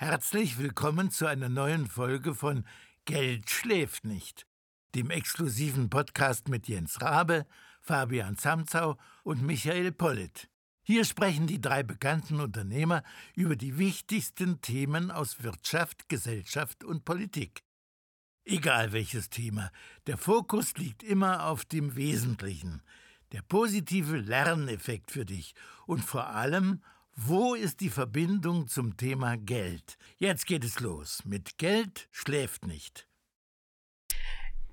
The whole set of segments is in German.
Herzlich willkommen zu einer neuen Folge von Geld schläft nicht, dem exklusiven Podcast mit Jens Rabe, Fabian Zamzau und Michael Pollitt. Hier sprechen die drei bekannten Unternehmer über die wichtigsten Themen aus Wirtschaft, Gesellschaft und Politik. Egal welches Thema, der Fokus liegt immer auf dem Wesentlichen, der positive Lerneffekt für dich und vor allem, wo ist die Verbindung zum Thema Geld? Jetzt geht es los. Mit Geld schläft nicht.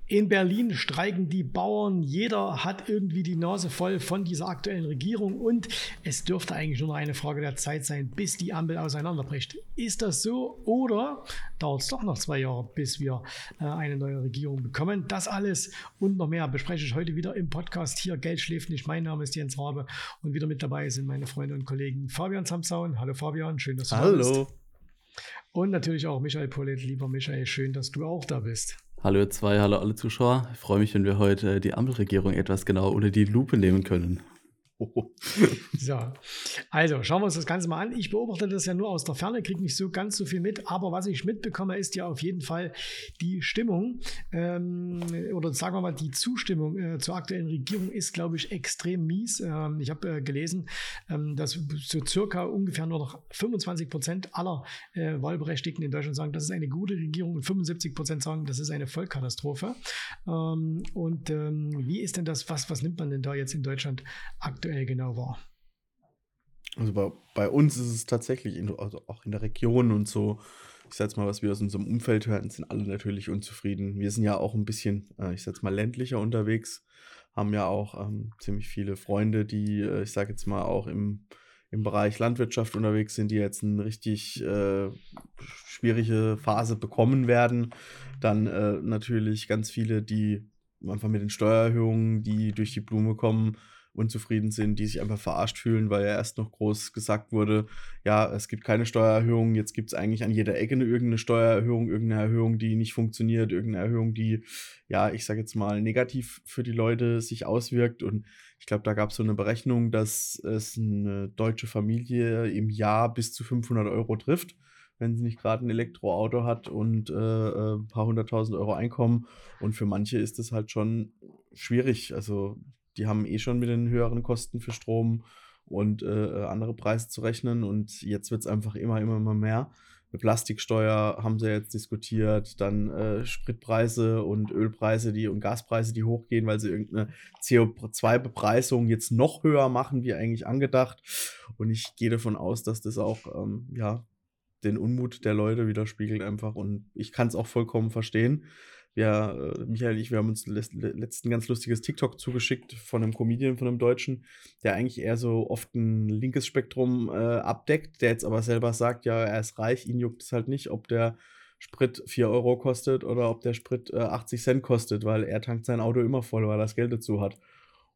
In Berlin streiken die Bauern. Jeder hat irgendwie die Nase voll von dieser aktuellen Regierung und es dürfte eigentlich nur noch eine Frage der Zeit sein, bis die Ampel auseinanderbricht. Ist das so oder dauert es doch noch zwei Jahre, bis wir äh, eine neue Regierung bekommen? Das alles und noch mehr bespreche ich heute wieder im Podcast hier. Geld schläft nicht. Mein Name ist Jens Rabe und wieder mit dabei sind meine Freunde und Kollegen Fabian Zamsaun. Hallo Fabian, schön, dass du Hallo. da bist. Und natürlich auch Michael Polet. Lieber Michael, schön, dass du auch da bist. Hallo ihr zwei, hallo alle Zuschauer. Ich freue mich, wenn wir heute die Ampelregierung etwas genauer unter die Lupe nehmen können. So, also schauen wir uns das Ganze mal an. Ich beobachte das ja nur aus der Ferne, kriege nicht so ganz so viel mit, aber was ich mitbekomme, ist ja auf jeden Fall die Stimmung ähm, oder sagen wir mal die Zustimmung äh, zur aktuellen Regierung ist, glaube ich, extrem mies. Ähm, ich habe äh, gelesen, ähm, dass so circa ungefähr nur noch 25 Prozent aller äh, Wahlberechtigten in Deutschland sagen, das ist eine gute Regierung und 75 Prozent sagen, das ist eine Vollkatastrophe. Ähm, und ähm, wie ist denn das, was, was nimmt man denn da jetzt in Deutschland aktuell? Aktuell genau war. Also bei, bei uns ist es tatsächlich, in, also auch in der Region und so, ich sag mal, was wir aus unserem Umfeld hören, sind alle natürlich unzufrieden. Wir sind ja auch ein bisschen, äh, ich sag mal, ländlicher unterwegs, haben ja auch ähm, ziemlich viele Freunde, die, äh, ich sag jetzt mal, auch im, im Bereich Landwirtschaft unterwegs sind, die jetzt eine richtig äh, schwierige Phase bekommen werden. Dann äh, natürlich ganz viele, die einfach mit den Steuererhöhungen, die durch die Blume kommen, unzufrieden sind, die sich einfach verarscht fühlen, weil ja erst noch groß gesagt wurde, ja, es gibt keine Steuererhöhung, jetzt gibt es eigentlich an jeder Ecke eine irgendeine Steuererhöhung, irgendeine Erhöhung, die nicht funktioniert, irgendeine Erhöhung, die, ja, ich sage jetzt mal, negativ für die Leute sich auswirkt. Und ich glaube, da gab es so eine Berechnung, dass es eine deutsche Familie im Jahr bis zu 500 Euro trifft wenn sie nicht gerade ein Elektroauto hat und äh, ein äh, paar hunderttausend Euro Einkommen. Und für manche ist das halt schon schwierig. Also die haben eh schon mit den höheren Kosten für Strom und äh, andere Preise zu rechnen. Und jetzt wird es einfach immer, immer, immer mehr. Mit Plastiksteuer haben sie jetzt diskutiert, dann äh, Spritpreise und Ölpreise die, und Gaspreise, die hochgehen, weil sie irgendeine CO2-Bepreisung jetzt noch höher machen, wie eigentlich angedacht. Und ich gehe davon aus, dass das auch ähm, ja, den Unmut der Leute widerspiegelt einfach. Und ich kann es auch vollkommen verstehen wir, äh, Michael ich, wir haben uns letzten ganz lustiges TikTok zugeschickt von einem Comedian, von einem Deutschen, der eigentlich eher so oft ein linkes Spektrum äh, abdeckt, der jetzt aber selber sagt, ja, er ist reich, ihn juckt es halt nicht, ob der Sprit 4 Euro kostet oder ob der Sprit äh, 80 Cent kostet, weil er tankt sein Auto immer voll, weil er das Geld dazu hat.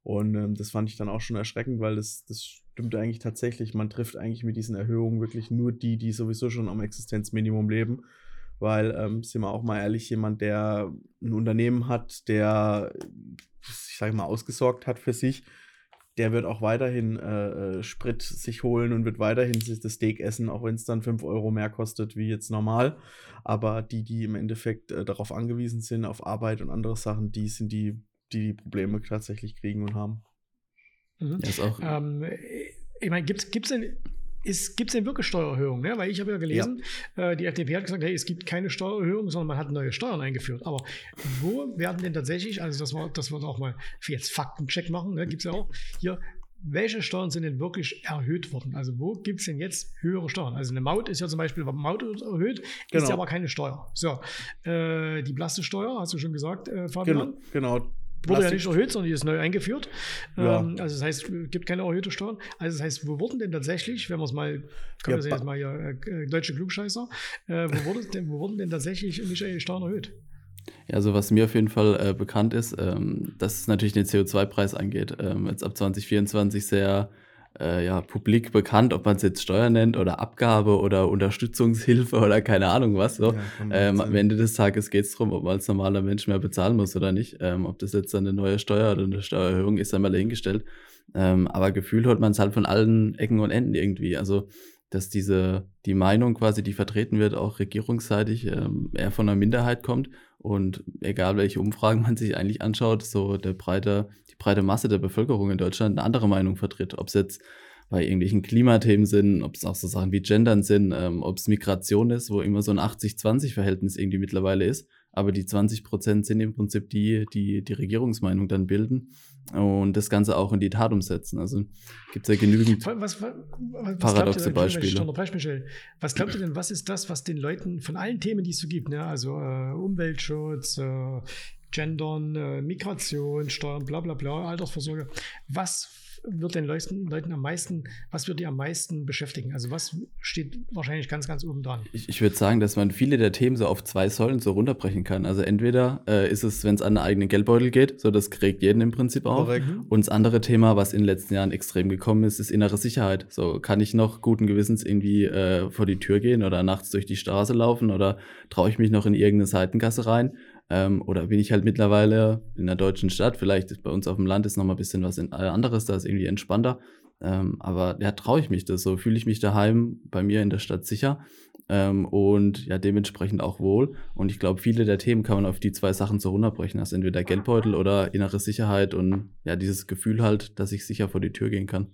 Und ähm, das fand ich dann auch schon erschreckend, weil das, das stimmt eigentlich tatsächlich. Man trifft eigentlich mit diesen Erhöhungen wirklich nur die, die sowieso schon am Existenzminimum leben weil, ähm, sind wir auch mal ehrlich, jemand, der ein Unternehmen hat, der, ich sage mal, ausgesorgt hat für sich, der wird auch weiterhin äh, äh, Sprit sich holen und wird weiterhin sich das Steak essen, auch wenn es dann 5 Euro mehr kostet wie jetzt normal. Aber die, die im Endeffekt äh, darauf angewiesen sind, auf Arbeit und andere Sachen, die sind die, die die Probleme tatsächlich kriegen und haben. Mhm. Ist auch ähm, ich meine, gibt es denn Gibt es denn wirklich Steuererhöhungen? Ne? Weil ich habe ja gelesen, ja. Äh, die FDP hat gesagt, hey, es gibt keine Steuererhöhung, sondern man hat neue Steuern eingeführt. Aber wo werden denn tatsächlich, also das, war, das wird auch mal für jetzt Faktencheck machen, ne? gibt es ja auch hier, welche Steuern sind denn wirklich erhöht worden? Also wo gibt es denn jetzt höhere Steuern? Also eine Maut ist ja zum Beispiel, Maut erhöht, genau. ist ja aber keine Steuer. So, äh, die Belastesteuer, hast du schon gesagt, äh, Fabian? Genau, genau. Wurde ja nicht erhöht, sondern die ist neu eingeführt. Ja. Ähm, also das heißt, es gibt keine erhöhte Steuern. Also das heißt, wo wurden denn tatsächlich, wenn wir es mal, können ja, wir jetzt mal hier, äh, deutsche Klugscheißer, äh, wo, wurde denn, wo wurden denn tatsächlich Michael Steuern erhöht? Ja, also was mir auf jeden Fall äh, bekannt ist, ähm, dass es natürlich den CO2-Preis angeht. Ähm, jetzt ab 2024 sehr äh, ja, publik bekannt, ob man es jetzt Steuer nennt oder Abgabe oder Unterstützungshilfe oder keine Ahnung was. So. Ja, ähm, am Ende des Tages geht es darum, ob man als normaler Mensch mehr bezahlen muss oder nicht. Ähm, ob das jetzt eine neue Steuer oder eine Steuererhöhung ist, einmal dahingestellt. Ähm, aber gefühlt hört man es halt von allen Ecken und Enden irgendwie. Also dass diese, die Meinung quasi, die vertreten wird, auch regierungsseitig ähm, eher von einer Minderheit kommt. Und egal welche Umfragen man sich eigentlich anschaut, so der breite, breite Masse der Bevölkerung in Deutschland eine andere Meinung vertritt. Ob es jetzt bei irgendwelchen Klimathemen sind, ob es auch so Sachen wie Gendern sind, ähm, ob es Migration ist, wo immer so ein 80-20-Verhältnis irgendwie mittlerweile ist. Aber die 20 Prozent sind im Prinzip die, die die Regierungsmeinung dann bilden und das Ganze auch in die Tat umsetzen. Also gibt es ja genügend was, was, was paradoxe Beispiele. Was glaubt ihr denn, was ist das, was den Leuten von allen Themen, die es so gibt, ne? also äh, Umweltschutz, äh, Gendern, äh, Migration, Steuern, bla bla bla, Altersvorsorge, was wird den Leuten, Leuten am meisten, was wird die am meisten beschäftigen? Also was steht wahrscheinlich ganz, ganz oben dran? Ich, ich würde sagen, dass man viele der Themen so auf zwei Säulen so runterbrechen kann. Also entweder äh, ist es, wenn es an den eigenen Geldbeutel geht, so das kriegt jeden im Prinzip auch. Korrekt. Mhm. Und das andere Thema, was in den letzten Jahren extrem gekommen ist, ist innere Sicherheit. So kann ich noch guten Gewissens irgendwie äh, vor die Tür gehen oder nachts durch die Straße laufen oder traue ich mich noch in irgendeine Seitengasse rein? Ähm, oder bin ich halt mittlerweile in der deutschen Stadt, vielleicht bei uns auf dem Land ist noch mal ein bisschen was äh, anderes, da ist irgendwie entspannter. Ähm, aber ja, traue ich mich das so, fühle ich mich daheim bei mir in der Stadt sicher ähm, und ja, dementsprechend auch wohl. Und ich glaube, viele der Themen kann man auf die zwei Sachen so runterbrechen. Also entweder Geldbeutel oder innere Sicherheit und ja, dieses Gefühl halt, dass ich sicher vor die Tür gehen kann.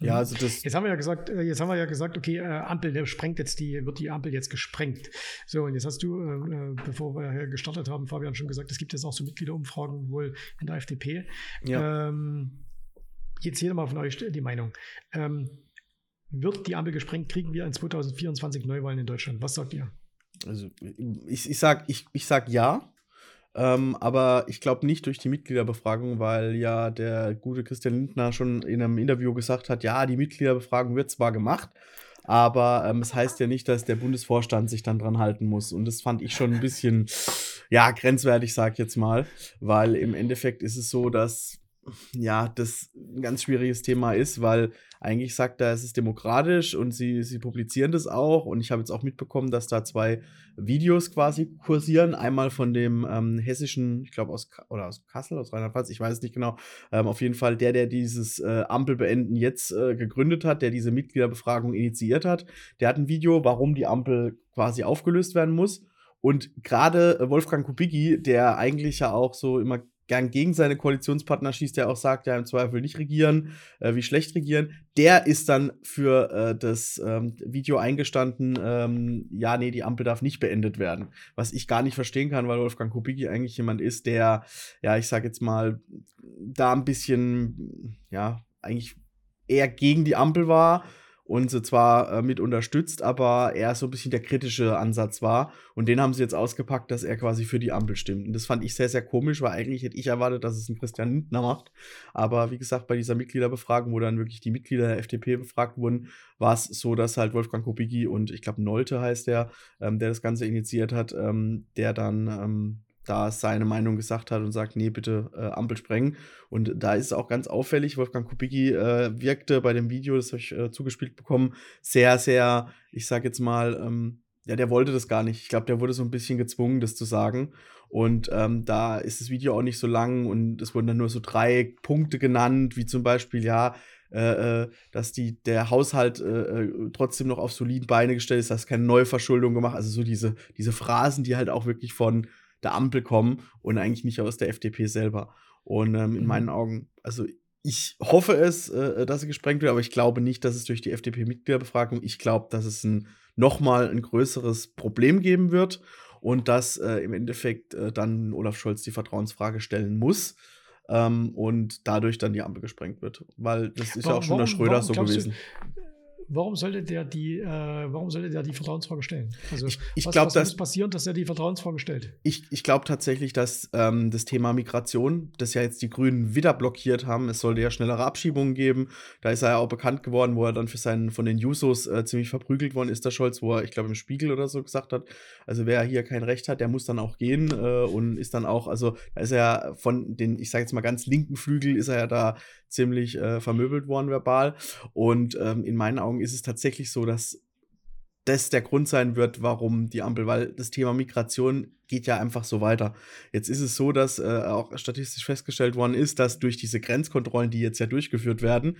Ja, mhm. also das. Jetzt haben wir ja gesagt, äh, jetzt haben wir ja gesagt, okay, äh, Ampel, der sprengt jetzt die, wird die Ampel jetzt gesprengt. So, und jetzt hast du, äh, bevor wir gestartet haben, Fabian schon gesagt, es gibt jetzt auch so Mitgliederumfragen wohl in der FDP. Ja. Ähm, jetzt jeder mal von euch die Meinung. Ähm, wird die Ampel gesprengt, kriegen wir in 2024 Neuwahlen in Deutschland. Was sagt ihr? Also ich, ich sag, ich, ich sag ja. Ähm, aber ich glaube nicht durch die Mitgliederbefragung, weil ja der gute Christian Lindner schon in einem Interview gesagt hat, ja, die Mitgliederbefragung wird zwar gemacht, aber ähm, es heißt ja nicht, dass der Bundesvorstand sich dann dran halten muss. Und das fand ich schon ein bisschen, ja, grenzwertig, sag ich jetzt mal, weil im Endeffekt ist es so, dass ja, das ein ganz schwieriges Thema ist, weil eigentlich sagt er, es ist demokratisch und sie, sie publizieren das auch. Und ich habe jetzt auch mitbekommen, dass da zwei Videos quasi kursieren. Einmal von dem ähm, hessischen, ich glaube aus, aus Kassel, aus Rheinland-Pfalz, ich weiß es nicht genau. Ähm, auf jeden Fall der, der dieses äh, Ampelbeenden jetzt äh, gegründet hat, der diese Mitgliederbefragung initiiert hat. Der hat ein Video, warum die Ampel quasi aufgelöst werden muss. Und gerade Wolfgang Kubicki, der eigentlich ja auch so immer gern gegen seine Koalitionspartner schießt, der auch sagt, ja, im Zweifel nicht regieren, äh, wie schlecht regieren. Der ist dann für äh, das ähm, Video eingestanden, ähm, ja, nee, die Ampel darf nicht beendet werden. Was ich gar nicht verstehen kann, weil Wolfgang Kubicki eigentlich jemand ist, der, ja, ich sag jetzt mal, da ein bisschen, ja, eigentlich eher gegen die Ampel war und sie zwar äh, mit unterstützt, aber eher so ein bisschen der kritische Ansatz war. Und den haben sie jetzt ausgepackt, dass er quasi für die Ampel stimmt. Und das fand ich sehr, sehr komisch, weil eigentlich hätte ich erwartet, dass es ein Christian Lindner macht. Aber wie gesagt, bei dieser Mitgliederbefragung, wo dann wirklich die Mitglieder der FDP befragt wurden, war es so, dass halt Wolfgang Kubicki und ich glaube Nolte heißt der, ähm, der das Ganze initiiert hat, ähm, der dann ähm, da seine Meinung gesagt hat und sagt, nee, bitte äh, Ampel sprengen. Und da ist auch ganz auffällig, Wolfgang Kubicki äh, wirkte bei dem Video, das habe ich äh, zugespielt bekommen, sehr, sehr, ich sage jetzt mal, ähm, ja, der wollte das gar nicht. Ich glaube, der wurde so ein bisschen gezwungen, das zu sagen. Und ähm, da ist das Video auch nicht so lang und es wurden dann nur so drei Punkte genannt, wie zum Beispiel, ja, äh, äh dass die, der Haushalt äh, äh, trotzdem noch auf soliden Beine gestellt ist, dass keine Neuverschuldung gemacht, also so diese, diese Phrasen, die halt auch wirklich von der Ampel kommen und eigentlich nicht aus der FDP selber. Und ähm, in mhm. meinen Augen, also ich hoffe es, äh, dass sie gesprengt wird, aber ich glaube nicht, dass es durch die FDP-Mitgliederbefragung, ich glaube, dass es ein, nochmal ein größeres Problem geben wird und dass äh, im Endeffekt äh, dann Olaf Scholz die Vertrauensfrage stellen muss. Ähm, und dadurch dann die Ampel gesprengt wird. Weil das ist warum, ja auch schon der Schröder so gewesen. Warum sollte der die, äh, warum sollte der die Vertrauensfrage stellen? Also ich, ich was, glaub, was muss passieren, dass er die Vertrauensfrage stellt? Ich, ich glaube tatsächlich, dass ähm, das Thema Migration, das ja jetzt die Grünen wieder blockiert haben, es sollte ja schnellere Abschiebungen geben. Da ist er ja auch bekannt geworden, wo er dann für seinen von den Jusos äh, ziemlich verprügelt worden ist, der Scholz, wo er, ich glaube, im Spiegel oder so gesagt hat, also wer hier kein Recht hat, der muss dann auch gehen äh, und ist dann auch, also da ist er von den, ich sage jetzt mal ganz linken Flügel, ist er ja da ziemlich äh, vermöbelt worden verbal. Und ähm, in meinen Augen ist es tatsächlich so, dass das der Grund sein wird, warum die Ampel, weil das Thema Migration geht ja einfach so weiter. Jetzt ist es so, dass äh, auch statistisch festgestellt worden ist, dass durch diese Grenzkontrollen, die jetzt ja durchgeführt werden,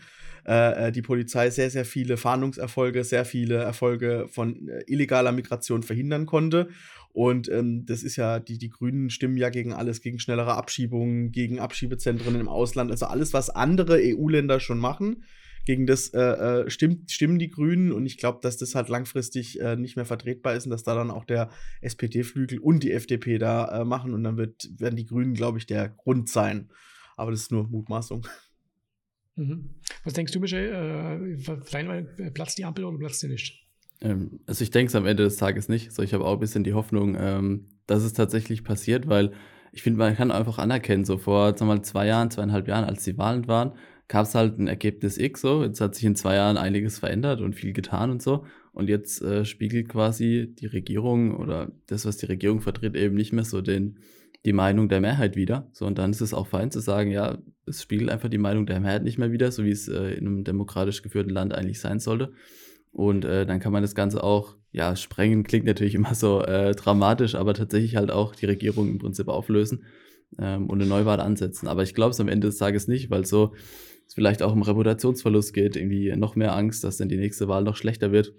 äh, äh die Polizei sehr, sehr viele Fahndungserfolge, sehr viele Erfolge von äh, illegaler Migration verhindern konnte. Und ähm, das ist ja, die, die Grünen stimmen ja gegen alles, gegen schnellere Abschiebungen, gegen Abschiebezentren im Ausland, also alles, was andere EU-Länder schon machen gegen das äh, äh, stimmt, stimmen die Grünen und ich glaube, dass das halt langfristig äh, nicht mehr vertretbar ist und dass da dann auch der SPD-Flügel und die FDP da äh, machen und dann wird, werden die Grünen, glaube ich, der Grund sein. Aber das ist nur Mutmaßung. Mhm. Was denkst du, Michael? Äh, äh, platzt die Ampel oder platzt sie nicht? Ähm, also ich denke es am Ende des Tages nicht. So, ich habe auch ein bisschen die Hoffnung, ähm, dass es tatsächlich passiert, weil ich finde, man kann einfach anerkennen, so vor sagen wir mal, zwei Jahren, zweieinhalb Jahren, als die Wahlen waren, gab es halt ein Ergebnis X so. Jetzt hat sich in zwei Jahren einiges verändert und viel getan und so. Und jetzt äh, spiegelt quasi die Regierung oder das, was die Regierung vertritt, eben nicht mehr so den, die Meinung der Mehrheit wieder. So, und dann ist es auch fein zu sagen, ja, es spiegelt einfach die Meinung der Mehrheit nicht mehr wieder, so wie es äh, in einem demokratisch geführten Land eigentlich sein sollte. Und äh, dann kann man das Ganze auch, ja, sprengen klingt natürlich immer so äh, dramatisch, aber tatsächlich halt auch die Regierung im Prinzip auflösen ähm, und eine Neuwahl ansetzen. Aber ich glaube es am Ende des Tages nicht, weil so es vielleicht auch um Reputationsverlust geht, irgendwie noch mehr Angst, dass dann die nächste Wahl noch schlechter wird.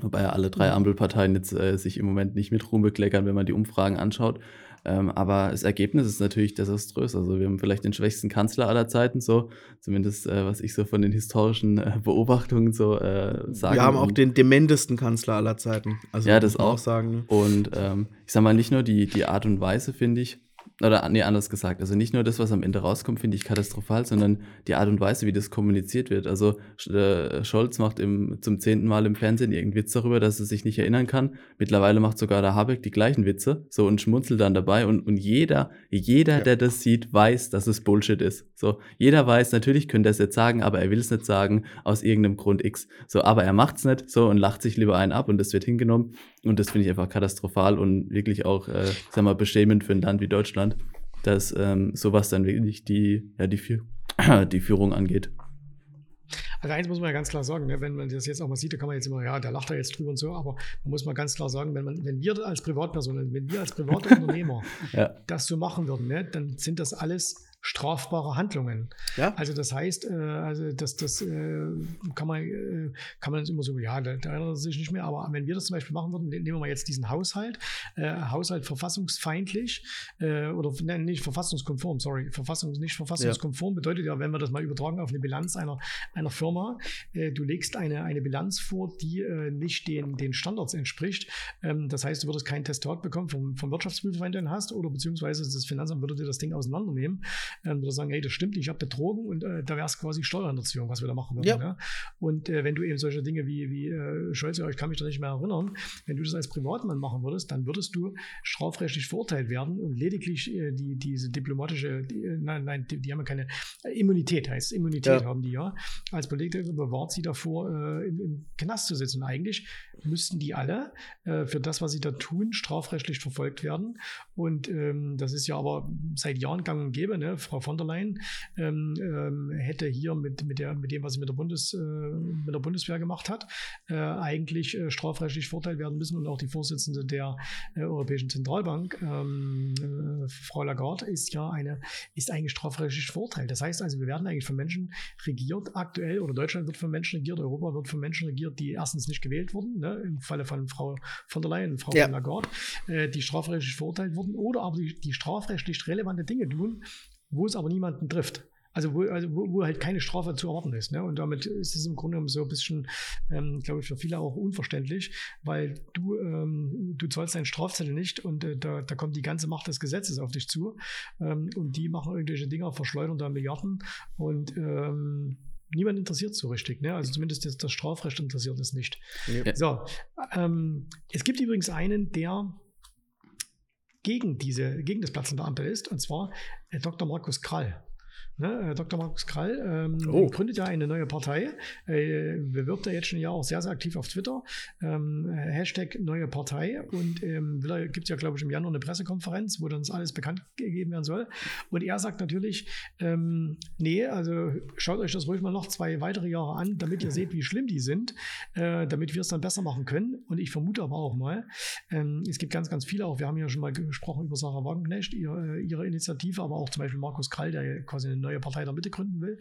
Wobei ja alle drei mhm. Ampelparteien jetzt äh, sich im Moment nicht mit Ruhm bekleckern, wenn man die Umfragen anschaut. Ähm, aber das Ergebnis ist natürlich desaströs. Also wir haben vielleicht den schwächsten Kanzler aller Zeiten, so zumindest äh, was ich so von den historischen äh, Beobachtungen so äh, sage. Wir haben auch den dementesten Kanzler aller Zeiten. Also ja, das auch. auch sagen. Ne? Und ähm, ich sag mal nicht nur die die Art und Weise finde ich, oder nee, anders gesagt, also nicht nur das, was am Ende rauskommt, finde ich katastrophal, sondern die Art und Weise, wie das kommuniziert wird. Also äh, Scholz macht im, zum zehnten Mal im Fernsehen irgendeinen Witz darüber, dass er sich nicht erinnern kann. Mittlerweile macht sogar der Habeck die gleichen Witze, so und schmunzelt dann dabei und, und jeder, jeder, ja. der das sieht, weiß, dass es Bullshit ist. So, jeder weiß, natürlich könnte er es jetzt sagen, aber er will es nicht sagen, aus irgendeinem Grund X. So, aber er macht's nicht so und lacht sich lieber einen ab und das wird hingenommen. Und das finde ich einfach katastrophal und wirklich auch, äh, sag mal, beschämend für ein Land wie Deutschland, dass ähm, sowas dann wirklich die, ja, die, Führ die Führung angeht. Also eins muss man ja ganz klar sagen, ne, wenn man das jetzt auch mal sieht, da kann man jetzt immer, ja, der lacht da jetzt drüber und so, aber man muss mal ganz klar sagen, wenn, man, wenn wir als Privatpersonen, wenn wir als private Unternehmer ja. das so machen würden, ne, dann sind das alles strafbare Handlungen. Ja? Also das heißt, äh, also das, das äh, kann man äh, kann man immer so, ja, da, da erinnert er sich nicht mehr, aber wenn wir das zum Beispiel machen würden, nehmen wir mal jetzt diesen Haushalt, äh, Haushalt verfassungsfeindlich äh, oder nein, nicht verfassungskonform, sorry, Verfassung nicht verfassungskonform ja. bedeutet ja, wenn wir das mal übertragen auf eine Bilanz einer, einer Firma, äh, du legst eine, eine Bilanz vor, die nicht den, den Standards entspricht. Ähm, das heißt, du würdest kein Testat bekommen vom, vom Wirtschaftsprüfer, wenn du den hast, oder beziehungsweise das Finanzamt würde dir das Ding auseinandernehmen ähm, würde sagen, hey, das stimmt, ich habe betrogen und äh, da wäre es quasi Steuerhinterziehung, was wir da machen würden. Ja. ja? Und äh, wenn du eben solche Dinge wie, wie äh, Scholz, ich kann mich da nicht mehr erinnern, wenn du das als Privatmann machen würdest, dann würdest du strafrechtlich verurteilt werden und lediglich äh, die, diese diplomatische, die, äh, nein, nein, die, die, haben ja keine äh, Immunität, heißt Immunität ja. haben die ja. Als Politiker bewahrt sie davor, äh, im, im Knast zu sitzen. Und eigentlich müssten die alle äh, für das, was sie da tun, strafrechtlich verfolgt werden. Und ähm, das ist ja aber seit Jahren gang und gäbe. Ne? Frau von der Leyen ähm, ähm, hätte hier mit, mit, der, mit dem, was sie mit der, Bundes, äh, mit der Bundeswehr gemacht hat, äh, eigentlich äh, strafrechtlich verurteilt werden müssen. Und auch die Vorsitzende der äh, Europäischen Zentralbank, ähm, äh, Frau Lagarde, ist ja eine, ist eigentlich strafrechtlich verurteilt. Das heißt also, wir werden eigentlich von Menschen regiert aktuell oder Deutschland wird von Menschen regiert, Europa wird von Menschen regiert, die erstens nicht gewählt wurden, ne, im Falle von Frau von der Leyen, Frau ja. von Lagarde, äh, die strafrechtlich verurteilt wurden oder aber die, die strafrechtlich relevante Dinge tun, wo es aber niemanden trifft. Also wo, also wo, wo halt keine Strafe zu erwarten ist. Ne? Und damit ist es im Grunde genommen so ein bisschen, ähm, glaube ich, für viele auch unverständlich, weil du, ähm, du zahlst deinen Strafzettel nicht und äh, da, da kommt die ganze Macht des Gesetzes auf dich zu. Ähm, und die machen irgendwelche Dinge, verschleudern da Milliarden und ähm, niemand interessiert so richtig. Ne? Also zumindest das, das Strafrecht interessiert es nicht. Ja. So, ähm, es gibt übrigens einen, der gegen, diese, gegen das Ampel ist, und zwar äh, Dr. Markus Krall. Ne? Äh, Dr. Markus Krall ähm, Oh. gründet ja eine neue Partei. Äh, bewirbt er jetzt schon ja auch sehr, sehr aktiv auf Twitter. Ähm, Hashtag neue Partei. Und ähm, gibt es ja, glaube ich, im Januar eine Pressekonferenz, wo dann das alles bekannt gegeben werden soll. Und er sagt natürlich, ähm, nee, also schaut euch das ruhig mal noch zwei weitere Jahre an, damit ihr seht, wie schlimm die sind, äh, damit wir es dann besser machen können. Und ich vermute aber auch mal, ähm, es gibt ganz, ganz viele auch. Wir haben ja schon mal gesprochen über Sarah Wagenknecht, ihre, ihre Initiative, aber auch zum Beispiel Markus Krall, der quasi eine neue Partei der Mitte gründen will.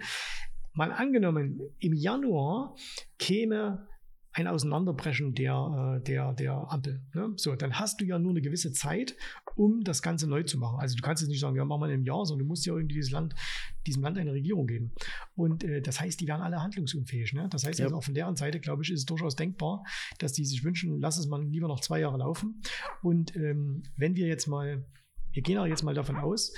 Mal angenommen, im Januar käme ein Auseinanderbrechen der, äh, der, der Ampel. Ne? So, dann hast du ja nur eine gewisse Zeit, um das Ganze neu zu machen. Also du kannst jetzt nicht sagen, ja, machen wir einem Jahr, sondern du musst ja irgendwie dieses Land, diesem Land eine Regierung geben. Und äh, das heißt, die werden alle handlungsunfähig. Ne? Das heißt, Ja. also auch von deren Seite, glaube ich, ist es durchaus denkbar, dass die sich wünschen, lass es mal lieber noch zwei Jahre laufen. Und ähm, wenn wir jetzt mal, wir gehen auch jetzt mal davon aus,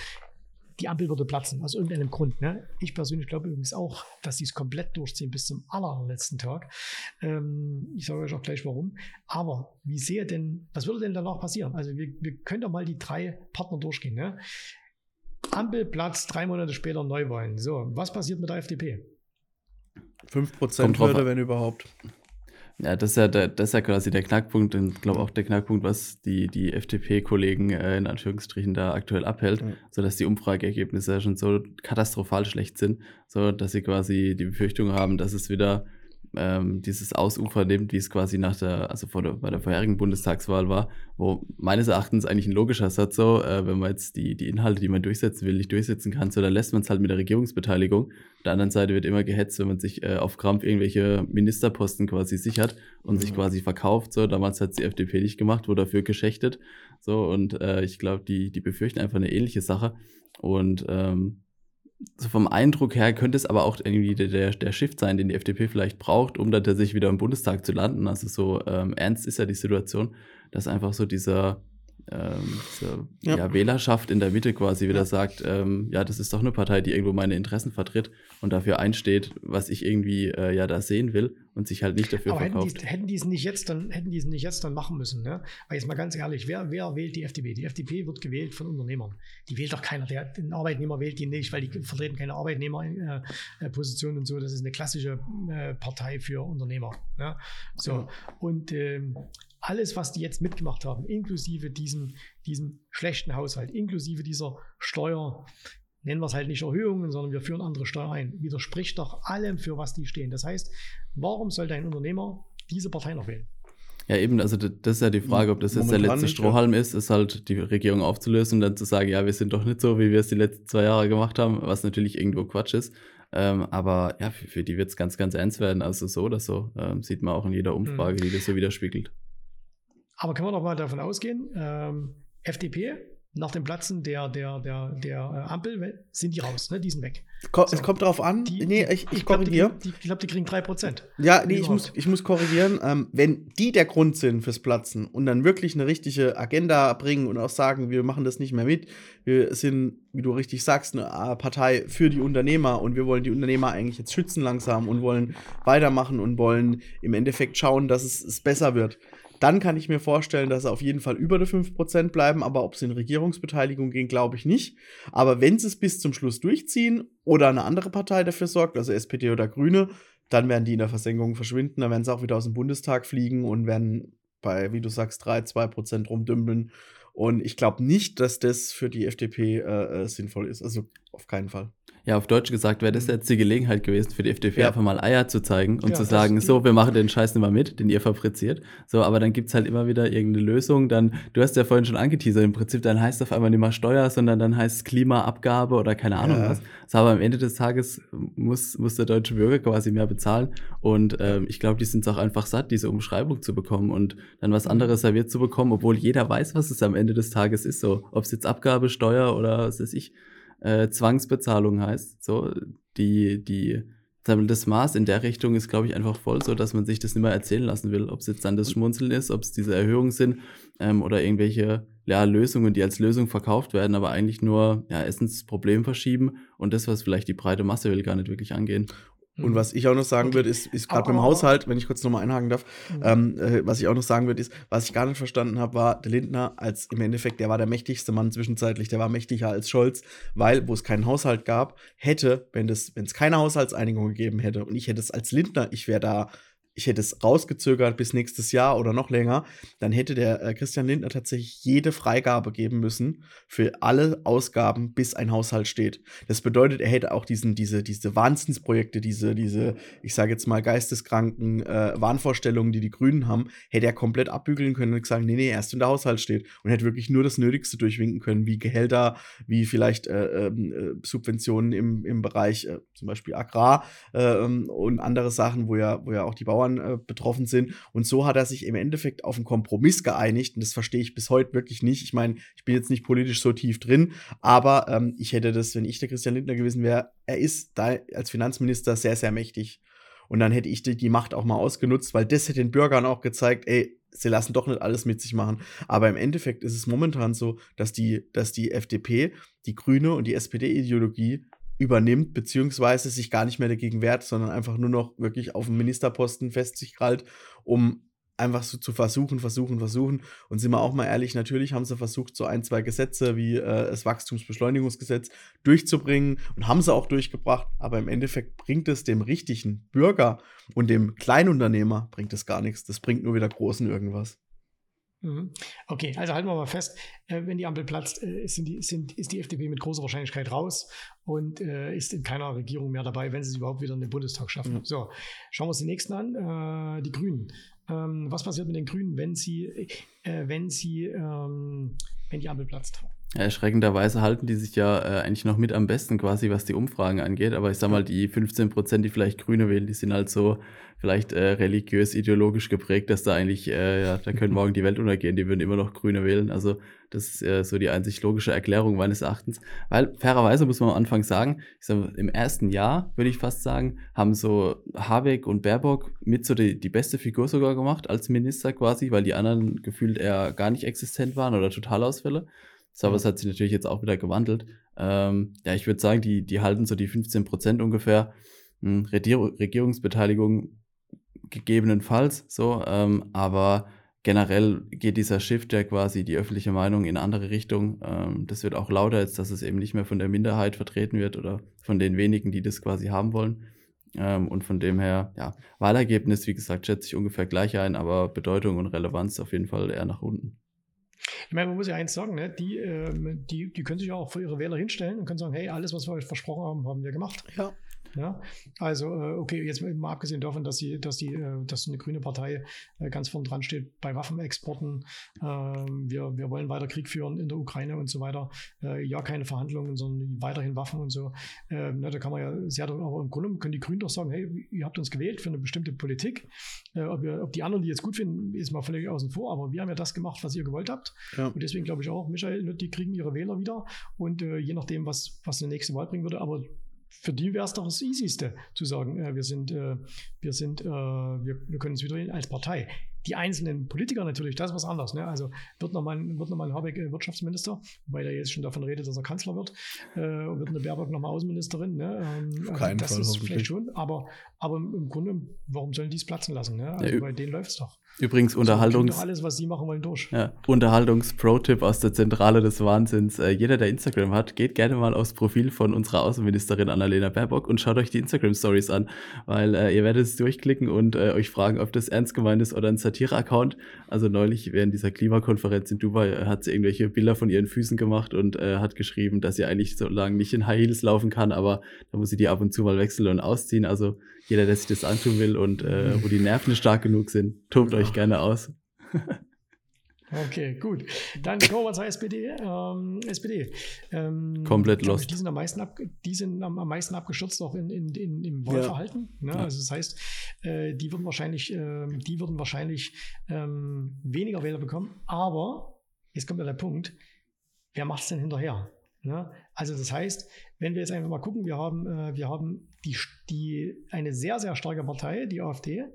die Ampel würde platzen, aus irgendeinem Grund. Ne? Ich persönlich glaube übrigens auch, dass sie es komplett durchziehen bis zum allerletzten Tag. Ähm, ich sage euch auch gleich warum. Aber wie sehe denn, was würde denn danach passieren? Also wir, wir können doch mal die drei Partner durchgehen. Ne? Ampel platzt, drei Monate später Neuwahlen. So, was passiert mit der FDP? 5% Kommt Hürde, wenn überhaupt. Ja, das ist ja, der, das ist ja quasi der Knackpunkt und ich glaube auch der Knackpunkt, was die, die FDP-Kollegen äh, in Anführungsstrichen da aktuell abhält, Mhm. so dass die Umfrageergebnisse schon so katastrophal schlecht sind, so dass sie quasi die Befürchtung haben, dass es wieder ähm, dieses Ausufer nimmt, wie es quasi nach der, also vor der, bei der vorherigen Bundestagswahl war, wo meines Erachtens eigentlich ein logischer Satz so, äh, wenn man jetzt die, die Inhalte, die man durchsetzen will, nicht durchsetzen kann, so dann lässt man es halt mit der Regierungsbeteiligung. Auf der anderen Seite wird immer gehetzt, wenn man sich äh, auf Krampf irgendwelche Ministerposten quasi sichert und sich Mhm. quasi verkauft. So, damals hat die FDP nicht gemacht, wurde dafür geschächtet. So, und äh, ich glaube, die, die befürchten einfach eine ähnliche Sache. Und ähm, so vom Eindruck her könnte es aber auch irgendwie der, der, Shift sein, den die FDP vielleicht braucht, um dann tatsächlich wieder im Bundestag zu landen. Also so ähm, ernst ist ja die Situation, dass einfach so dieser, ähm, diese Ja. ja. Wählerschaft in der Mitte quasi wieder Ja. sagt, ähm, ja, das ist doch eine Partei, die irgendwo meine Interessen vertritt und dafür einsteht, was ich irgendwie äh, ja da sehen will und sich halt nicht dafür Aber hätten verkauft. die, hätten die es nicht jetzt dann, hätten die es nicht jetzt dann machen müssen, ne? Weil jetzt mal ganz ehrlich, wer, wer wählt die FDP? Die FDP wird gewählt von Unternehmern. Die wählt doch keiner. Der, den Arbeitnehmer wählt die nicht, weil die vertreten keine Arbeitnehmerposition äh, Position und so. Das ist eine klassische äh, Partei für Unternehmer. Ne? So. Ja. Und ähm, alles, was die jetzt mitgemacht haben, inklusive diesem, diesem schlechten Haushalt, inklusive dieser Steuer, nennen wir es halt nicht Erhöhungen, sondern wir führen andere Steuern ein, widerspricht doch allem, für was die stehen. Das heißt, warum sollte ein Unternehmer diese Partei noch wählen? Ja, eben, also das ist ja die Frage, ob das jetzt der Momentan letzte nicht, ja. Strohhalm ist, ist halt die Regierung aufzulösen und dann zu sagen, ja, wir sind doch nicht so, wie wir es die letzten zwei Jahre gemacht haben, was natürlich irgendwo Quatsch ist. Ähm, aber ja, für, für die wird es ganz, ganz ernst werden. Also so oder so. Ähm, sieht man auch in jeder Umfrage, die das so widerspiegelt. Aber können wir doch mal davon ausgehen, ähm, FDP, nach dem Platzen der, der, der, der äh, Ampel sind die raus, ne? die sind weg. Ko So. Es kommt drauf an. Die, nee, ich, ich glaub, die, korrigiere. die, ich glaube, die kriegen 3%. Ja, nee, ich muss, ich muss korrigieren. Ähm, wenn die der Grund sind fürs Platzen und dann wirklich eine richtige Agenda bringen und auch sagen, wir machen das nicht mehr mit, wir sind, wie du richtig sagst, eine äh, Partei für die Unternehmer und wir wollen die Unternehmer eigentlich jetzt schützen langsam und wollen weitermachen und wollen im Endeffekt schauen, dass es, es besser wird. Dann kann ich mir vorstellen, dass sie auf jeden Fall über die 5% bleiben, aber ob sie in Regierungsbeteiligung gehen, glaube ich nicht. Aber wenn sie es bis zum Schluss durchziehen oder eine andere Partei dafür sorgt, also SPD oder Grüne, dann werden die in der Versenkung verschwinden, dann werden sie auch wieder aus dem Bundestag fliegen und werden bei, wie du sagst, 3, 2% rumdümpeln. Und ich glaube nicht, dass das für die FDP äh, äh, sinnvoll ist. Also auf keinen Fall. Ja, auf Deutsch gesagt wäre das jetzt die Gelegenheit gewesen für die FDP, Ja. einfach mal Eier zu zeigen und Ja, zu sagen, so, wir machen den Scheiß nicht mal mit, den ihr fabriziert. So, aber dann gibt's halt immer wieder irgendeine Lösung. Dann, du hast ja vorhin schon angeteasert, im Prinzip, dann heißt es auf einmal nicht mal Steuer, sondern dann heißt es Klimaabgabe oder keine Ahnung Ja. was. So, aber am Ende des Tages muss, muss der deutsche Bürger quasi mehr bezahlen. Und ähm, ich glaube, die sind es auch einfach satt, diese Umschreibung zu bekommen und dann was anderes serviert zu bekommen, obwohl jeder weiß, was es am Ende des Tages ist. So, ob es jetzt Abgabe, Steuer oder was weiß ich, äh, Zwangsbezahlung heißt. So, die, die, das Maß in der Richtung ist, glaube ich, einfach voll so, dass man sich das nicht mehr erzählen lassen will. Ob es jetzt dann das Schmunzeln ist, ob es diese Erhöhungen sind ähm, oder irgendwelche ja, Lösungen, die als Lösung verkauft werden, aber eigentlich nur ja, erstens das Problem verschieben und das, was vielleicht die breite Masse will, gar nicht wirklich angehen. Und was ich auch noch sagen Okay. würde, ist, ist gerade beim Haushalt, wenn ich kurz nochmal einhaken darf, Mhm. ähm, äh, was ich auch noch sagen würde, ist, was ich gar nicht verstanden habe, war der Lindner als im Endeffekt, der war der mächtigste Mann zwischenzeitlich, der war mächtiger als Scholz, weil, wo es keinen Haushalt gab, hätte, wenn es keine Haushaltseinigung gegeben hätte und ich hätte es als Lindner, ich wäre da, ich hätte es rausgezögert bis nächstes Jahr oder noch länger, dann hätte der äh, Christian Lindner tatsächlich jede Freigabe geben müssen für alle Ausgaben, bis ein Haushalt steht. Das bedeutet, er hätte auch diesen, diese, diese Wahnsinnsprojekte, diese, diese, ich sage jetzt mal, geisteskranken äh, Wahnvorstellungen, die die Grünen haben, hätte er komplett abbügeln können und gesagt, nee, nee, erst wenn der Haushalt steht. Und hätte wirklich nur das Nötigste durchwinken können, wie Gehälter, wie vielleicht äh, ähm, äh, Subventionen im, im Bereich äh, zum Beispiel Agrar äh, ähm, und andere Sachen, wo ja, wo ja auch die Bauern äh, betroffen sind. Und so hat er sich im Endeffekt auf einen Kompromiss geeinigt. Und das verstehe ich bis heute wirklich nicht. Ich meine, ich bin jetzt nicht politisch so tief drin, aber ähm, ich hätte das, wenn ich der Christian Lindner gewesen wäre, er ist da als Finanzminister sehr, sehr mächtig. Und dann hätte ich die, die Macht auch mal ausgenutzt, weil das hätte den Bürgern auch gezeigt, ey, sie lassen doch nicht alles mit sich machen. Aber im Endeffekt ist es momentan so, dass die, dass die FDP, die Grüne und die SPD-Ideologie übernimmt, beziehungsweise sich gar nicht mehr dagegen wehrt, sondern einfach nur noch wirklich auf dem Ministerposten fest sich krallt, um einfach so zu versuchen, versuchen, versuchen. Und sind wir auch mal ehrlich, natürlich haben sie versucht, so ein, zwei Gesetze wie äh, das Wachstumsbeschleunigungsgesetz durchzubringen und haben sie auch durchgebracht. Aber im Endeffekt bringt es dem richtigen Bürger und dem Kleinunternehmer bringt es gar nichts. Das bringt nur wieder Großen irgendwas. Mhm. Okay, also halten wir mal fest, äh, wenn die Ampel platzt, äh, sind die, sind, ist die FDP mit großer Wahrscheinlichkeit raus und äh, ist in keiner Regierung mehr dabei, wenn sie es überhaupt wieder in den Bundestag schaffen. Ja. So, schauen wir uns die nächsten an, die Grünen. Ähm, was passiert mit den Grünen, wenn sie, wenn sie, ähm, wenn die Ampel platzt? Erschreckenderweise halten die sich ja äh, eigentlich noch mit am besten quasi, was die Umfragen angeht. Aber ich sag mal, die 15 Prozent, die vielleicht Grüne wählen, die sind halt so vielleicht äh, religiös, ideologisch geprägt, dass da eigentlich, äh, ja, da könnte morgen die Welt untergehen, die würden immer noch Grüne wählen. Also das ist äh, so die einzig logische Erklärung meines Erachtens. Weil fairerweise muss man am Anfang sagen, ich sag, im ersten Jahr, würde ich fast sagen, haben so Habeck und Baerbock mit so die, die beste Figur sogar gemacht als Minister quasi, weil die anderen gefühlt eher gar nicht existent waren oder Totalausfälle. Aber es hat sich natürlich jetzt auch wieder gewandelt. Ähm, ja, ich würde sagen, die, die halten so die 15 Prozent ungefähr. Hm, Regier Regierungsbeteiligung gegebenenfalls so, ähm, aber generell geht dieser Shift ja quasi die öffentliche Meinung in eine andere Richtung. Ähm, das wird auch lauter jetzt, dass es eben nicht mehr von der Minderheit vertreten wird oder von den wenigen, die das quasi haben wollen. Ähm, und von dem her, ja, Wahlergebnis, wie gesagt, schätze ich ungefähr gleich ein, aber Bedeutung und Relevanz auf jeden Fall eher nach unten. Ich meine, man muss ja eins sagen, ne? die, ähm, die, die können sich ja auch für ihre Wähler hinstellen und können sagen, hey, alles, was wir euch versprochen haben, haben wir gemacht. Ja. Ja, also äh, okay, jetzt mal abgesehen davon, dass sie, dass die, äh, dass eine grüne Partei äh, ganz vorn dran steht bei Waffenexporten. Ähm, wir, wir wollen weiter Krieg führen in der Ukraine und so weiter. Ja, keine Verhandlungen, sondern weiterhin Waffen und so. Ähm, ne, da kann man ja sehr, aber im Grunde können die Grünen doch sagen, hey, ihr habt uns gewählt für eine bestimmte Politik. Ob, wir, ob die anderen die jetzt gut finden, ist mal völlig außen vor, aber wir haben ja das gemacht, was ihr gewollt habt. Ja. Und deswegen glaube ich auch, Michael, ne, die kriegen ihre Wähler wieder und je nachdem, was, was eine nächste Wahl bringen würde, aber für die wäre es doch das Easyste zu sagen, äh, wir sind, äh, wir sind, äh, wir, wir können es wieder als Partei. Die einzelnen Politiker natürlich, das ist was anderes. Ne? Also wird nochmal wird noch mal ein Habeck äh, Wirtschaftsminister, weil er jetzt schon davon redet, dass er Kanzler wird, äh, und wird eine Baerbock nochmal Außenministerin. Ne? Ähm, also keinen das Fall, ist vielleicht schon, aber, aber im Grunde, warum sollen die es platzen lassen? Ne? Also Ja, bei denen läuft es doch. Übrigens, So, Unterhaltungs... doch alles, was sie machen wollen, durch. Ja, Unterhaltungs-Pro-Tipp aus der Zentrale des Wahnsinns. Äh, jeder, der Instagram hat, geht gerne mal aufs Profil von unserer Außenministerin Annalena Baerbock und schaut euch die Instagram-Stories an, weil äh, ihr werdet es durchklicken und äh, euch fragen, ob das ernst gemeint ist oder ein Satire-Account. Also neulich während dieser Klimakonferenz in Dubai äh, hat sie irgendwelche Bilder von ihren Füßen gemacht und äh, hat geschrieben, dass sie eigentlich so lange nicht in High Heels laufen kann, aber da muss sie die ab und zu mal wechseln und ausziehen. Also jeder, der sich das antun will und äh, wo die Nerven stark genug sind, tobt euch gerne aus. Okay, gut. Dann kommen wir zur SPD. Ähm, SPD. Ähm, Komplett glaub lost. Die sind am meisten, ab, die sind am, am meisten abgestürzt auch in, in, in, im Wahlverhalten. Ne? Ja. Also das heißt, äh, die würden wahrscheinlich, ähm, die würden wahrscheinlich ähm, weniger Wähler bekommen. Aber jetzt kommt ja der Punkt: Wer macht es denn hinterher? Ne? Also das heißt, wenn wir jetzt einfach mal gucken, wir haben, äh, wir haben die, die eine sehr sehr starke Partei, die AfD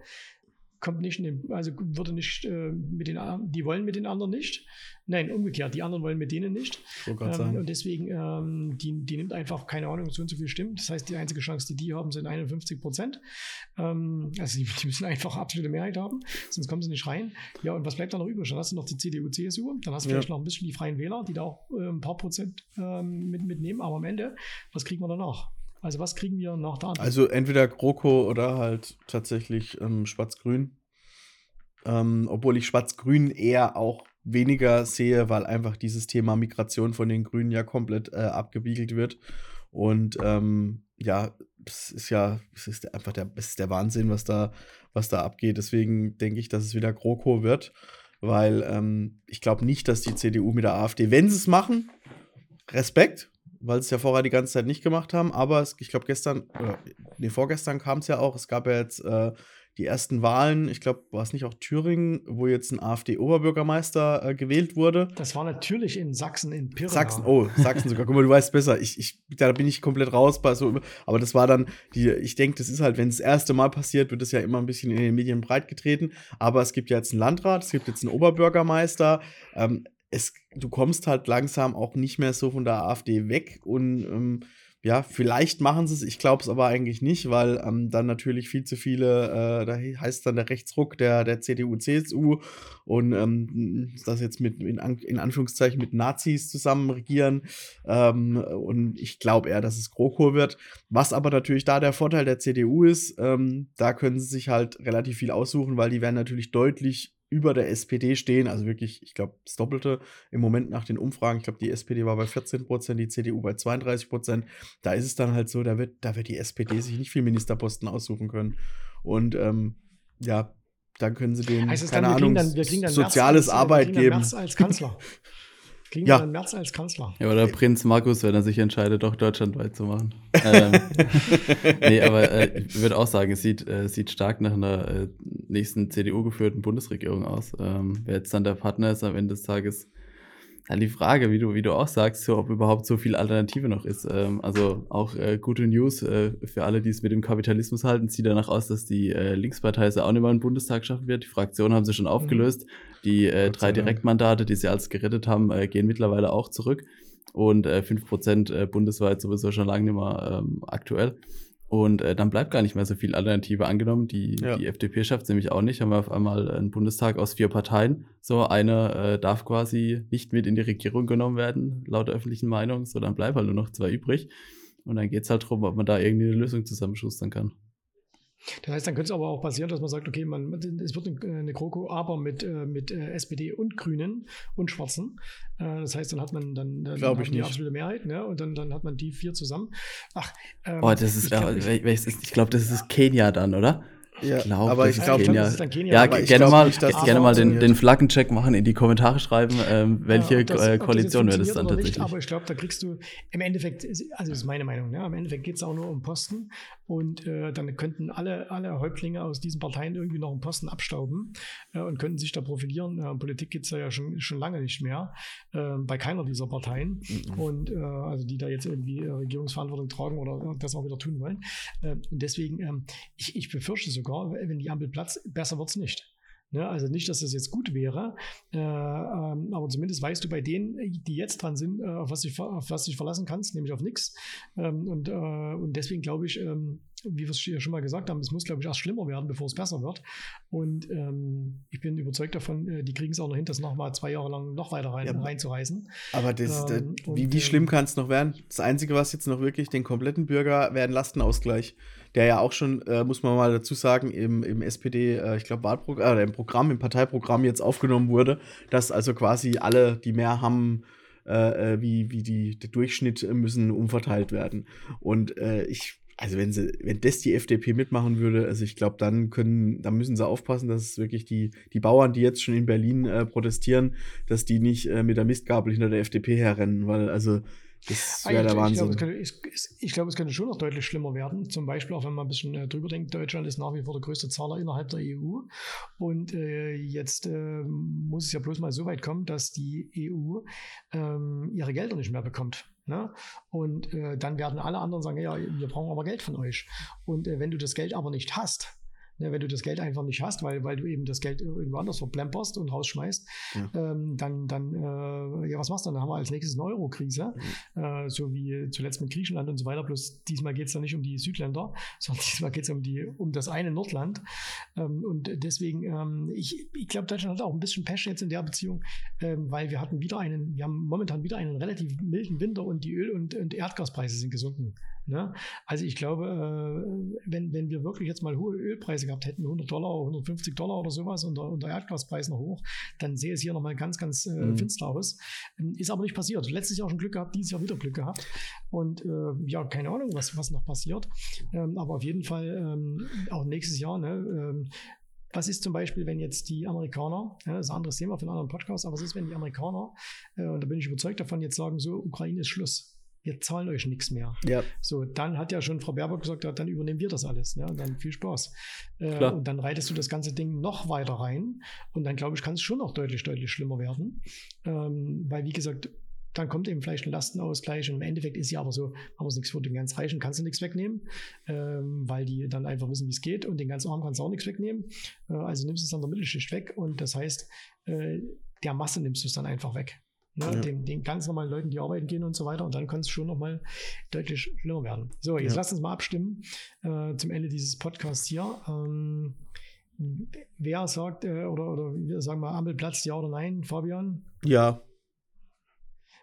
kommt nicht, den, also würde nicht äh, mit den, die wollen mit den anderen nicht. Nein, umgekehrt, die anderen wollen mit denen nicht. Ähm, und deswegen, ähm, die, die nimmt einfach, keine Ahnung, so und so viel Stimmen. Das heißt, die einzige Chance, die die haben, sind 51 Prozent. Ähm, also die, die, müssen einfach absolute Mehrheit haben, sonst kommen sie nicht rein. Ja, und was bleibt da noch übrig? Dann hast du noch die CDU, CSU, dann hast du ja. vielleicht noch ein bisschen die Freien Wähler, die da auch äh, ein paar Prozent ähm, mit, mitnehmen. Aber am Ende, was kriegen wir danach? Also was kriegen wir nach der? Also entweder GroKo oder halt tatsächlich ähm, Schwarz-Grün. Ähm, obwohl ich Schwarz-Grün eher auch weniger sehe, weil einfach dieses Thema Migration von den Grünen ja komplett äh, abgewiegelt wird. Und ähm, ja, es ist ja, es ist einfach der, es ist der Wahnsinn, was da, was da abgeht. Deswegen denke ich, dass es wieder GroKo wird, weil ähm, ich glaube nicht, dass die CDU mit der AfD, wenn sie es machen, Respekt, weil sie es ja vorher die ganze Zeit nicht gemacht haben. Aber es, ich glaube, gestern, oder nee, vorgestern kam es ja auch. Es gab ja jetzt äh, die ersten Wahlen. Ich glaube, war es nicht auch Thüringen, wo jetzt ein AfD-Oberbürgermeister äh, gewählt wurde? Das war natürlich in Sachsen, in Pirna. Sachsen, oh, Sachsen sogar. Guck mal, du weißt besser. Ich, ich, da bin ich komplett raus. Bei so, aber das war dann, die, ich denke, das ist halt, wenn es das erste Mal passiert, wird es ja immer ein bisschen in den Medien breitgetreten. Aber es gibt ja jetzt einen Landrat, es gibt jetzt einen Oberbürgermeister. Ähm, es, du kommst halt langsam auch nicht mehr so von der AfD weg und ähm, ja, vielleicht machen sie es, ich glaube es aber eigentlich nicht, weil ähm, dann natürlich viel zu viele, äh, da heißt dann der Rechtsruck der, der CDU, CSU und ähm, das jetzt mit in, in Anführungszeichen mit Nazis zusammen regieren. Ähm, und ich glaube eher, dass es GroKo wird. Was aber natürlich da der Vorteil der CDU ist, ähm, da können sie sich halt relativ viel aussuchen, weil die werden natürlich deutlich über der SPD stehen. Also wirklich, ich glaube, das Doppelte im Moment nach den Umfragen. Ich glaube, die SPD war bei 14 Prozent, die CDU bei 32 Prozent. Da ist es dann halt so, da wird, da wird die SPD sich nicht viel Ministerposten aussuchen können. Und ähm, ja, dann können sie denen, keine dann, Ahnung, dann, soziales als, Arbeit geben. als Kanzler. Kriegen ja. März als Kanzler. Ja, oder Prinz Markus, wenn er sich entscheidet, doch deutschlandweit zu machen. ähm, nee, aber äh, ich würde auch sagen, es sieht, äh, sieht stark nach einer äh, nächsten CDU-geführten Bundesregierung aus. Ähm, wer jetzt dann der Partner ist am Ende des Tages, dann die Frage, wie du, wie du auch sagst, so, ob überhaupt so viel Alternative noch ist. Ähm, also auch äh, gute News äh, für alle, die es mit dem Kapitalismus halten, sieht danach aus, dass die äh, Linkspartei es auch nicht mal einen Bundestag schaffen wird. Die Fraktion haben sie schon mhm. Die äh, drei Direktmandate, die sie als gerettet haben, äh, gehen mittlerweile auch zurück. Und äh, 5% äh, bundesweit sowieso schon lange nicht mehr ähm, aktuell. Und äh, dann bleibt gar nicht mehr so viel Alternative angenommen. Die, ja. die FDP schafft es nämlich auch nicht. Haben wir auf einmal einen Bundestag aus vier Parteien. So, eine äh, darf quasi nicht mit in die Regierung genommen werden, laut der öffentlichen Meinung. So, dann bleiben halt nur noch zwei übrig. Und dann geht es halt darum, ob man da irgendwie eine Lösung zusammenschustern kann. Das heißt, dann könnte es aber auch passieren, dass man sagt, okay, man, es wird eine GroKo, aber mit, äh, mit äh, SPD und Grünen und Schwarzen. Äh, das heißt, dann hat man dann, dann Glaube ich die nicht. absolute Mehrheit ne? und dann, dann hat man die vier zusammen. Ach, ähm, oh, das ist, ich glaube, ich, glaub, das ist Kenia dann, oder? Ja, ich glaub, aber ich glaube, Kenia. Kenia. Ja, gerne mal, nicht, gerne mal den, den Flaggencheck machen, in die Kommentare schreiben, ähm, welche ja, das, äh, Koalition wäre das dann tatsächlich. Nicht, aber ich glaube, da kriegst du im Endeffekt, also das ist meine Meinung, ne? im Endeffekt geht es auch nur um Posten und äh, dann könnten alle, alle Häuptlinge aus diesen Parteien irgendwie noch einen Posten abstauben äh, und könnten sich da profilieren. Äh, Politik geht es ja schon, schon lange nicht mehr äh, bei keiner dieser Parteien mhm. und äh, also die da jetzt irgendwie Regierungsverantwortung tragen oder das auch wieder tun wollen. und deswegen, ähm, ich, ich befürchte sogar, wenn die Ampel platzt, besser wird es nicht. Ne? Also nicht, dass das jetzt gut wäre, äh, ähm, aber zumindest weißt du bei denen, die jetzt dran sind, äh, auf, was was dich verlassen kannst, nämlich auf nichts. Ähm, und, äh, und deswegen glaube ich, ähm, wie wir es ja schon mal gesagt haben, es muss, glaube ich, erst schlimmer werden, bevor es besser wird. Und ähm, ich bin überzeugt davon, äh, die kriegen es auch noch hin, das nochmal zwei Jahre lang noch weiter rein, ja, reinzureißen. Aber das, ähm, wie, wie schlimm ähm, kann es noch werden? Das Einzige, was jetzt noch wirklich den kompletten Bürger wäre ein Lastenausgleich der ja auch schon, äh, muss man mal dazu sagen, im, im SPD, äh, ich glaube, Wahlprogramm, äh, im Programm, im Parteiprogramm jetzt aufgenommen wurde, dass also quasi alle, die mehr haben, äh, äh wie, wie die, der Durchschnitt müssen umverteilt werden. Und äh, ich, also wenn sie, wenn das die FDP mitmachen würde, also ich glaube, dann können, dann müssen sie aufpassen, dass wirklich die, die Bauern, die jetzt schon in Berlin äh, protestieren, dass die nicht äh, mit der Mistgabel hinter der FDP herrennen, weil also das wäre der Wahnsinn. Ich glaube, es, glaube, es könnte schon noch deutlich schlimmer werden. Zum Beispiel, auch wenn man ein bisschen äh, drüber denkt, Deutschland ist nach wie vor der größte Zahler innerhalb der EU. Und äh, jetzt äh, muss es ja bloß mal so weit kommen, dass die EU ähm, ihre Gelder nicht mehr bekommt. Ne? Und äh, dann werden alle anderen sagen, ja, wir brauchen aber Geld von euch. Und äh, wenn du das Geld aber nicht hast, Ne, wenn du das Geld einfach nicht hast, weil, weil du eben das Geld irgendwo anders verplemperst und rausschmeißt, ja. ähm, dann, dann äh, ja, was machst du dann? Dann haben wir als nächstes eine Euro-Krise, mhm. äh, so wie zuletzt mit Griechenland und so weiter. Bloß diesmal geht es dann nicht um die Südländer, sondern diesmal geht es um, um das eine Nordland. Ähm, und deswegen, ähm, ich, ich glaube, Deutschland hat auch ein bisschen Pech jetzt in der Beziehung, ähm, weil wir hatten wieder einen, wir haben momentan wieder einen relativ milden Winter und die Öl- und, und Erdgaspreise sind gesunken. Ne? Also ich glaube, äh, wenn, wenn wir wirklich jetzt mal hohe Ölpreise gehabt hätten, 100 Dollar, 150 Dollar oder sowas und der, und der Erdgaspreis noch hoch, dann sähe es hier nochmal ganz, ganz äh, mhm. finster aus. Ähm, ist aber nicht passiert. Letztes Jahr schon Glück gehabt, dieses Jahr wieder Glück gehabt. Und äh, ja, keine Ahnung, was, was noch passiert. Ähm, aber auf jeden Fall ähm, auch nächstes Jahr, ne, ähm, was ist zum Beispiel, wenn jetzt die Amerikaner, ja, das ist ein anderes Thema für einen anderen Podcast, aber was ist, wenn die Amerikaner, äh, und da bin ich überzeugt davon, jetzt sagen so, Ukraine ist Schluss wir zahlen euch nichts mehr. Ja. So, dann hat ja schon Frau Baerbock gesagt, ja, dann übernehmen wir das alles. Ja, und dann viel Spaß. Äh, und dann reitest du das ganze Ding noch weiter rein. Und dann, glaube ich, kann es schon noch deutlich, deutlich schlimmer werden. Ähm, weil, wie gesagt, dann kommt eben vielleicht ein Lastenausgleich. Und im Endeffekt ist ja aber so, haben wir nichts vor den ganz Reichen, kannst du nichts wegnehmen, ähm, weil die dann einfach wissen, wie es geht. Und den ganz Armen kannst du auch nichts wegnehmen. Äh, also nimmst du es an der Mittelschicht weg. Und das heißt, äh, der Masse nimmst du es dann einfach weg. Ne, ja. den, den ganz normalen Leuten, die arbeiten gehen und so weiter. Und dann kann es schon nochmal deutlich schlimmer werden. So, jetzt ja. lasst uns mal abstimmen äh, zum Ende dieses Podcasts hier. Ähm, wer sagt, äh, oder, oder wir sagen mal, Ampel platzt, ja oder nein, Fabian? Ja.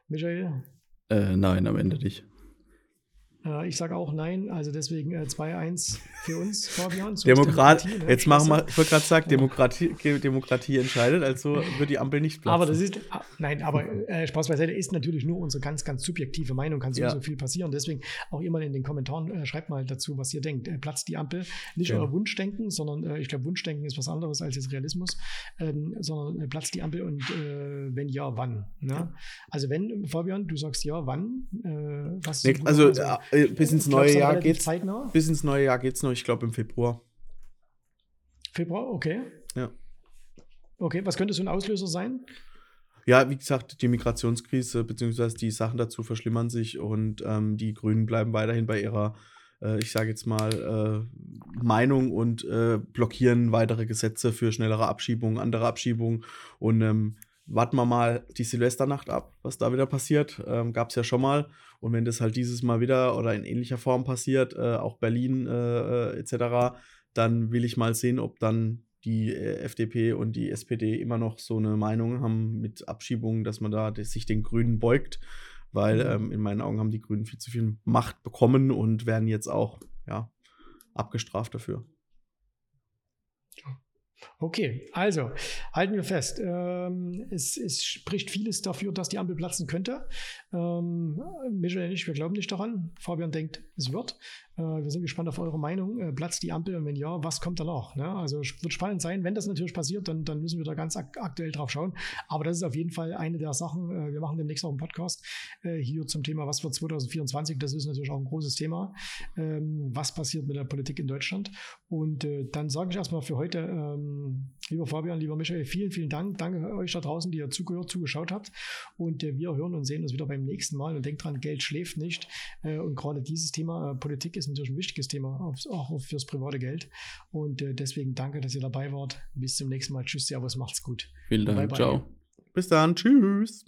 Michael? Äh, nein, am Ende nicht. Äh, ich sage auch nein, also deswegen äh, 2-1 für uns, Fabian. Demokrat, ne? jetzt machen wir, ich wollte gerade sagen, Demokratie, Demokratie entscheidet, also wird die Ampel nicht platzen. Aber das ist, ah, nein, aber äh, Spaß beiseite, ist natürlich nur unsere ganz, ganz subjektive Meinung, kann sowieso ja. viel passieren. Deswegen auch mal in den Kommentaren, äh, schreibt mal dazu, was ihr denkt. Äh, platzt die Ampel? Nicht ja. euer Wunschdenken, sondern äh, ich glaube, Wunschdenken ist was anderes als jetzt Realismus, ähm, sondern äh, platzt die Ampel und wenn ja, wann? Ne? Also wenn, Fabian, du sagst ja, wann? was nee, also, also äh, bis ins neue Jahr geht's. Zeitnah? Bis ins neue Jahr geht's noch, ich glaube im Februar. Februar, okay. Ja. Okay, was könnte so ein Auslöser sein? Ja, wie gesagt, die Migrationskrise bzw. die Sachen dazu verschlimmern sich und ähm, die Grünen bleiben weiterhin bei ihrer, äh, ich sage jetzt mal, äh, Meinung und äh, blockieren weitere Gesetze für schnellere Abschiebungen, andere Abschiebungen und ähm, warten wir mal die Silvesternacht ab, was da wieder passiert. Ähm, Gab es ja schon mal. Und wenn das halt dieses Mal wieder oder in ähnlicher Form passiert, äh, auch Berlin äh, äh etc., dann will ich mal sehen, ob dann die äh, FDP und die SPD immer noch so eine Meinung haben mit Abschiebungen, dass man da sich den Grünen beugt. Weil mhm. ähm, in meinen Augen haben die Grünen viel zu viel Macht bekommen und werden jetzt auch ja, abgestraft dafür. Okay, also halten wir fest. Ähm, es, es, spricht vieles dafür, dass die Ampel platzen könnte. Ähm, Michael und ich, wir glauben nicht daran. Fabian denkt, es wird. Äh, wir sind gespannt auf eure Meinung. Äh, platzt die Ampel und wenn ja, was kommt danach? Ne? Also wird spannend sein. Wenn das natürlich passiert, dann, dann müssen wir da ganz ak aktuell drauf schauen. Aber das ist auf jeden Fall eine der Sachen. Äh, wir machen demnächst auch einen Podcast hier zum Thema, was wird 2024. Das ist natürlich auch ein großes Thema. Ähm, was passiert mit der Politik in Deutschland? Und dann sage ich erstmal für heute, ähm, lieber Fabian, lieber Michael, vielen, vielen Dank. Danke euch da draußen, die ihr zugehört, zugeschaut habt. Und äh, wir hören und sehen uns wieder beim nächsten Mal. Und denkt dran, Geld schläft nicht. und gerade dieses Thema Politik ist natürlich ein wichtiges Thema, auch fürs private Geld. Und äh, deswegen danke, dass ihr dabei wart. Bis zum nächsten Mal. Tschüss, Servus, macht's gut. Vielen Dank. Bye, bye. Ciao. Bis dann. Tschüss.